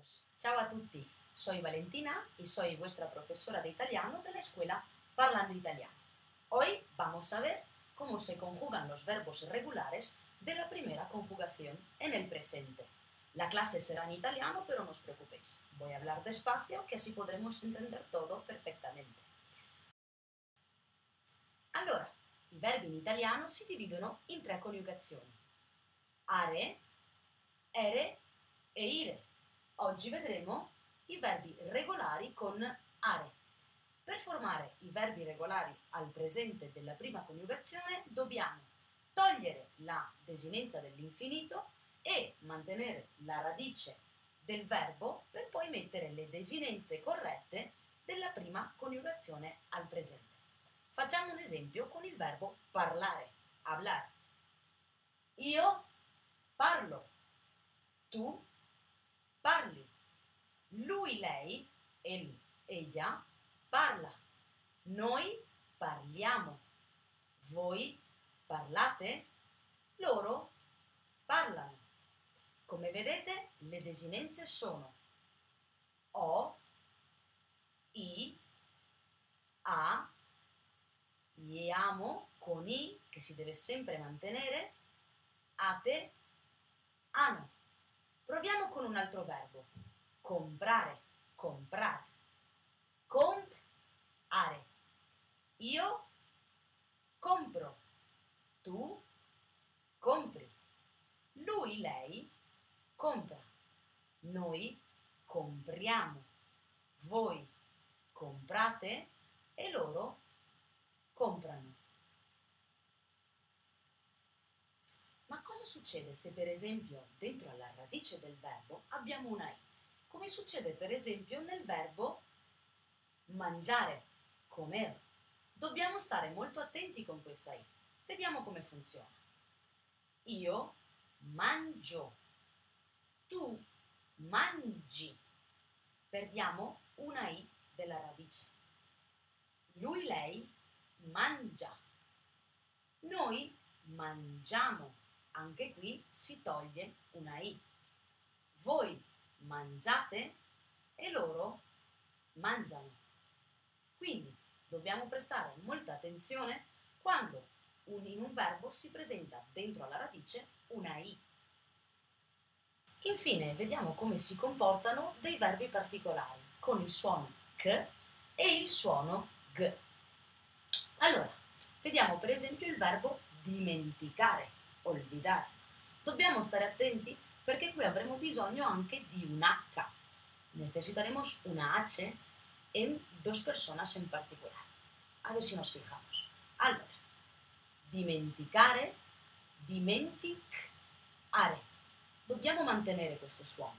todos. Ciao a tutti. Soy Valentina y soy vuestra profesora de italiano de la escuela Parlando Italiano. Hoy vamos a ver cómo se conjugan los verbos irregulares de la primera conjugación en el presente. La clase será en italiano, pero no os preocupéis. Voy a hablar despacio, que así podremos entender todo perfettamente. Allora, i verbi in italiano si dividono in tre coniugazioni. Are, ere e ire. Oggi vedremo i verbi regolari con are. Per formare i verbi regolari al presente della prima coniugazione dobbiamo togliere la desinenza dell'infinito e mantenere la radice del verbo per poi mettere le desinenze corrette della prima coniugazione al presente. Facciamo un esempio con il verbo parlare, hablar. Io parlo, tu lui, lei, él, ella parla, noi parliamo, voi parlate, loro parlano. Come vedete, le desinenze sono o, i, a, iamo con i, che si deve sempre mantenere, ate, ano. Proviamo con un altro verbo. Comprare, comprare. Comprare. Io compro. Tu compri. Lui, lei compra. Noi compriamo. Voi comprate e loro comprano. Ma cosa succede se per esempio dentro alla radice del verbo abbiamo una i? Come succede per esempio nel verbo mangiare, comer. Dobbiamo stare molto attenti con questa i. Vediamo come funziona. Io mangio, tu mangi. Perdiamo una i della radice. Lui, lei mangia. Noi mangiamo. Anche qui si toglie una i. Voi mangiate e loro mangiano. Quindi dobbiamo prestare molta attenzione quando un, in un verbo si presenta dentro alla radice una i. Infine vediamo come si comportano dei verbi particolari con il suono k e il suono g. Allora, vediamo per esempio il verbo dimenticare, olvidare. Dobbiamo stare attenti perché qui avremo bisogno anche di un H. Necesitaremos una H en dos personas en particular. A ver si nos fijamos. Allora, dimenticare, dimenticare. Dobbiamo mantenere questo suono.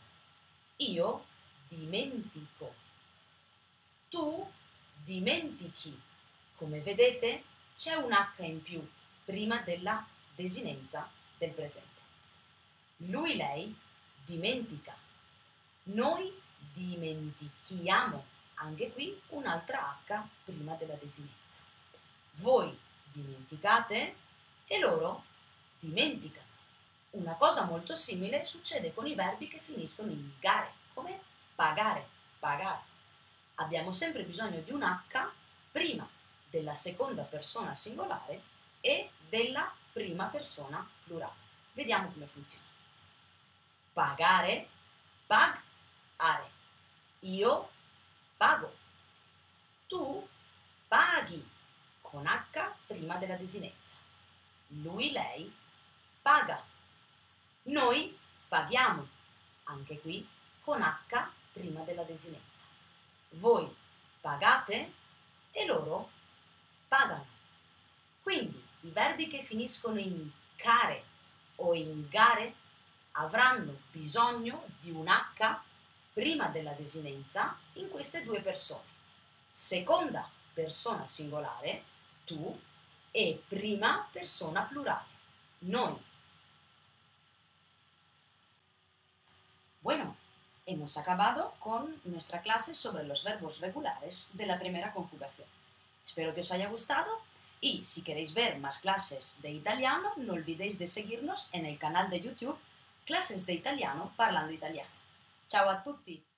Io dimentico. Tu dimentichi. Come vedete c'è un H in più prima della desinenza del presente. Lui, lei dimentica. Noi dimentichiamo. Anche qui un'altra H prima della desinenza. Voi dimenticate e loro dimenticano. Una cosa molto simile succede con i verbi che finiscono in gare, come pagare, pagare. Abbiamo sempre bisogno di un H prima della seconda persona singolare e della prima persona plurale. Vediamo come funziona. Pagare, pagare. Io pago. Tu paghi con H prima della desinenza. Lui, lei paga. Noi paghiamo, anche qui con H prima della desinenza. Voi pagate e loro pagano. Quindi i verbi che finiscono in care o in gare avranno bisogno di un H prima della desinenza in queste due persone. Seconda persona singolare, tu, e prima persona plurale, noi. Bueno, hemos acabado con nuestra clase sobre los verbos regulares de la primera conjugación. Espero que os haya gustado y si queréis ver más clases de italiano, no olvidéis de seguirnos en el canal de YouTube Clases de Italiano Parlando Italiano. Ciao a tutti!